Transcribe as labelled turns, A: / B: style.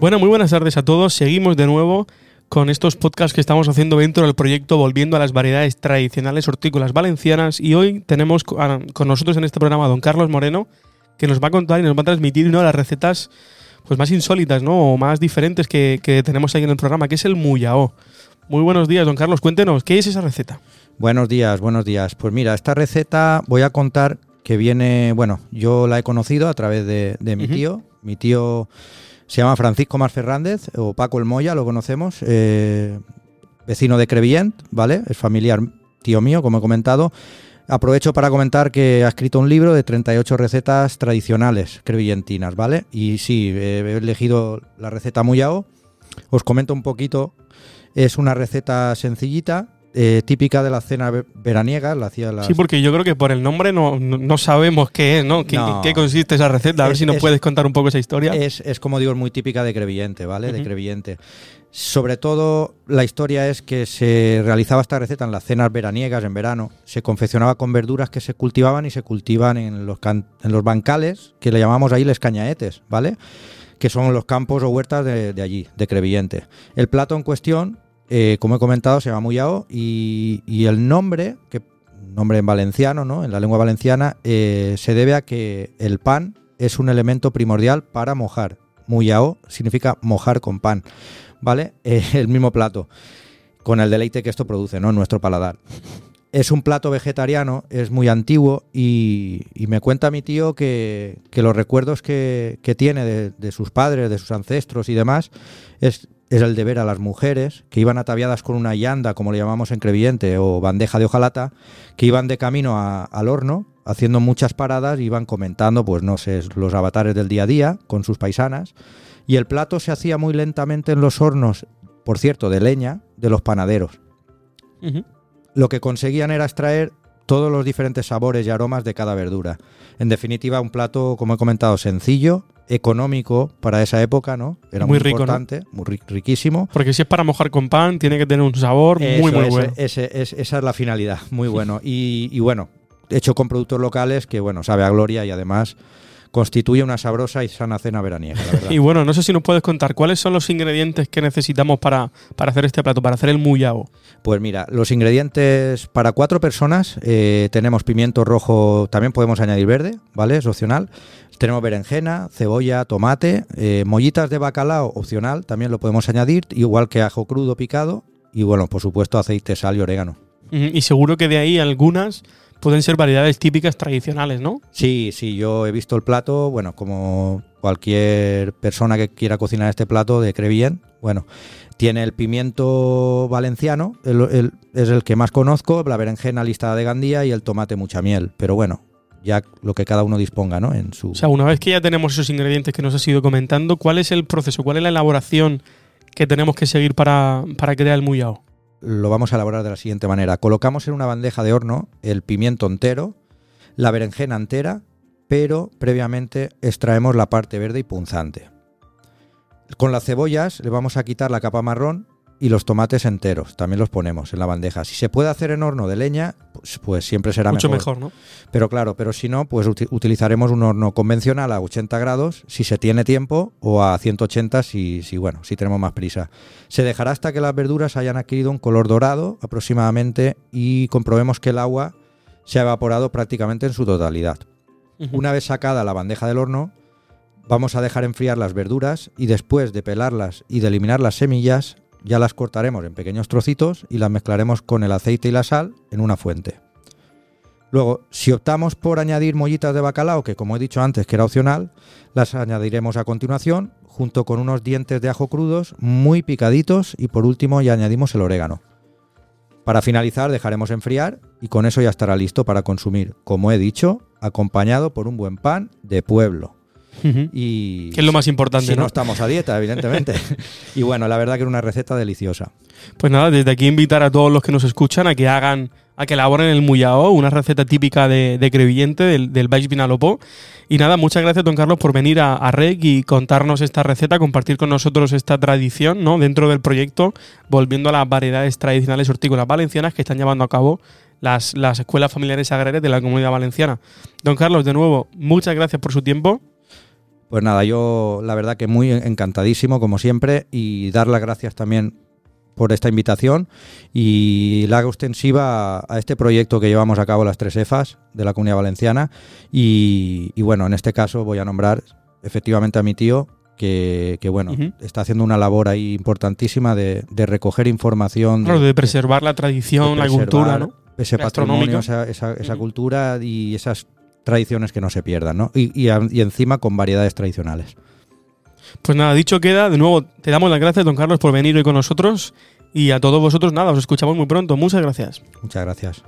A: Bueno, muy buenas tardes a todos. Seguimos de nuevo con estos podcasts que estamos haciendo dentro del proyecto Volviendo a las variedades tradicionales hortícolas valencianas y hoy tenemos con nosotros en este programa a don Carlos Moreno que nos va a contar y nos va a transmitir una de las recetas pues más insólitas ¿no? o más diferentes que, que tenemos ahí en el programa, que es el muyao. Muy buenos días, don Carlos. Cuéntenos, ¿qué es esa receta?
B: Buenos días, buenos días. Pues mira, esta receta voy a contar que viene, bueno, yo la he conocido a través de, de mi tío. Mi tío se llama Francisco Mar Fernández, o Paco el Moya, lo conocemos, eh, vecino de Crevillent, ¿vale? Es familiar tío mío, como he comentado. Aprovecho para comentar que ha escrito un libro de 38 recetas tradicionales crevillentinas, ¿vale? Y sí, he elegido la receta Muyao. Os comento un poquito. Es una receta sencillita, eh, típica de la cena veraniega. La hacía
A: Sí, porque yo creo que por el nombre no, no, sabemos qué es, ¿no? ¿Qué, ¿Qué, consiste esa receta? A ver si nos puedes contar un poco esa historia.
B: Es, es como digo, muy típica de Crevillente, ¿vale? De Crevillente. Sobre todo, la historia es que se realizaba esta receta en las cenas veraniegas, en verano. Se confeccionaba con verduras que se cultivaban y se cultivan en los, en los bancales, que le llamamos ahí les cañaetes, ¿vale? Que son los campos o huertas de, de allí, de Crevillente. El plato en cuestión eh, como he comentado, se llama Muyao y, el nombre, que nombre en valenciano, ¿no? en la lengua valenciana, eh, se debe a que el pan es un elemento primordial para mojar. Muyao significa mojar con pan, ¿vale? El mismo plato, con el deleite que esto produce, ¿no? En nuestro paladar. Es un plato vegetariano, es muy antiguo y, me cuenta mi tío que, los recuerdos que, tiene de, sus padres, de sus ancestros y demás, es es el de ver a las mujeres que iban ataviadas con una yanda, como le llamamos en Creviente, o bandeja de hojalata, que iban de camino al horno, haciendo muchas paradas, iban comentando, pues no sé, los avatares del día a día con sus paisanas, y el plato se hacía muy lentamente en los hornos, por cierto, de leña, de los panaderos. Lo que conseguían era extraer todos los diferentes sabores y aromas de cada verdura. En definitiva, un plato, como he comentado, sencillo, económico para esa época, ¿no?
A: Era muy, rico,
B: importante, muy riquísimo.
A: Porque si es para mojar con pan, tiene que tener un sabor muy, muy bueno.
B: esa es la finalidad, muy bueno. Y, bueno, hecho con productos locales que, bueno, sabe a gloria y además constituye una sabrosa y sana cena veraniega.
A: y bueno, no sé si nos puedes contar cuáles son los ingredientes que necesitamos para, para hacer este plato, para hacer el muyao.
B: Pues mira, los ingredientes para cuatro personas eh, tenemos pimiento rojo, también podemos añadir verde, ¿vale? Es opcional. Tenemos berenjena, cebolla, tomate, eh, mollitas de bacalao opcional, también lo podemos añadir, igual que ajo crudo picado y bueno, por supuesto aceite, sal y orégano.
A: Y seguro que de ahí algunas pueden ser variedades típicas tradicionales, ¿no?
B: Sí, sí, yo he visto el plato, bueno, como cualquier persona que quiera cocinar este plato de Crevien, bueno, tiene el pimiento valenciano, es el que más conozco, la berenjena listada de Gandía y el tomate mucha miel, pero bueno, ya lo que cada uno disponga, ¿no? En su...
A: O sea, una vez que ya tenemos esos ingredientes que nos has ido comentando, ¿cuál es el proceso? ¿Cuál es la elaboración que tenemos que seguir para, para crear el muyao?
B: Lo vamos a elaborar de la siguiente manera. Colocamos en una bandeja de horno el pimiento entero, la berenjena entera, pero previamente extraemos la parte verde y punzante. Con las cebollas le vamos a quitar la capa marrón y los tomates enteros, también los ponemos en la bandeja. Si se puede hacer en horno de leña, pues, pues siempre será
A: Mucho mejor. ¿no?
B: Pero claro, pero si no, pues utilizaremos un horno convencional a 80 grados si se tiene tiempo o a 180 si, si, bueno, si tenemos más prisa. Se dejará hasta que las verduras hayan adquirido un color dorado aproximadamente y comprobemos que el agua se ha evaporado prácticamente en su totalidad. Una vez sacada la bandeja del horno, vamos a dejar enfriar las verduras y después de pelarlas y de eliminar las semillas, ya las cortaremos en pequeños trocitos y las mezclaremos con el aceite y la sal en una fuente. Luego, si optamos por añadir mollitas de bacalao, que como he dicho antes que era opcional, las añadiremos a continuación junto con unos dientes de ajo crudos muy picaditos y por último ya añadimos el orégano. Para finalizar dejaremos enfriar y con eso ya estará listo para consumir, como he dicho, acompañado por un buen pan de pueblo
A: y que es lo más importante.
B: Si ¿no? estamos a dieta, evidentemente. y bueno, la verdad que era una receta deliciosa.
A: Pues nada, desde aquí invitar a todos los que nos escuchan a que hagan, a que elaboren el muyao, una receta típica de, Crevillente, del, del Baix Vinalopó. Y nada, muchas gracias, don Carlos, por venir a, a, REC y contarnos esta receta, compartir con nosotros esta tradición, ¿no? Dentro del proyecto, volviendo a las variedades tradicionales hortícolas valencianas que están llevando a cabo las, las escuelas familiares agrarias de la comunidad valenciana. Don Carlos, de nuevo, muchas gracias por su tiempo.
B: Pues nada, yo la verdad que muy encantadísimo, como siempre, y dar las gracias también por esta invitación y la extensiva a, este proyecto que llevamos a cabo las tres EFAS de la Comunidad Valenciana. Y, y bueno, en este caso voy a nombrar efectivamente a mi tío, que, que bueno, está haciendo una labor ahí importantísima de, de recoger información.
A: Claro, de preservar la tradición,
B: de
A: la cultura, ¿no?
B: Ese patrimonio, esa, esa- esa cultura y esas tradiciones que no se pierdan, ¿no? Y, y y encima con variedades tradicionales.
A: Pues nada, dicho queda, de nuevo te damos las gracias, don Carlos, por venir hoy con nosotros. Y a todos vosotros, nada, os escuchamos muy pronto. Muchas gracias.
B: Muchas gracias.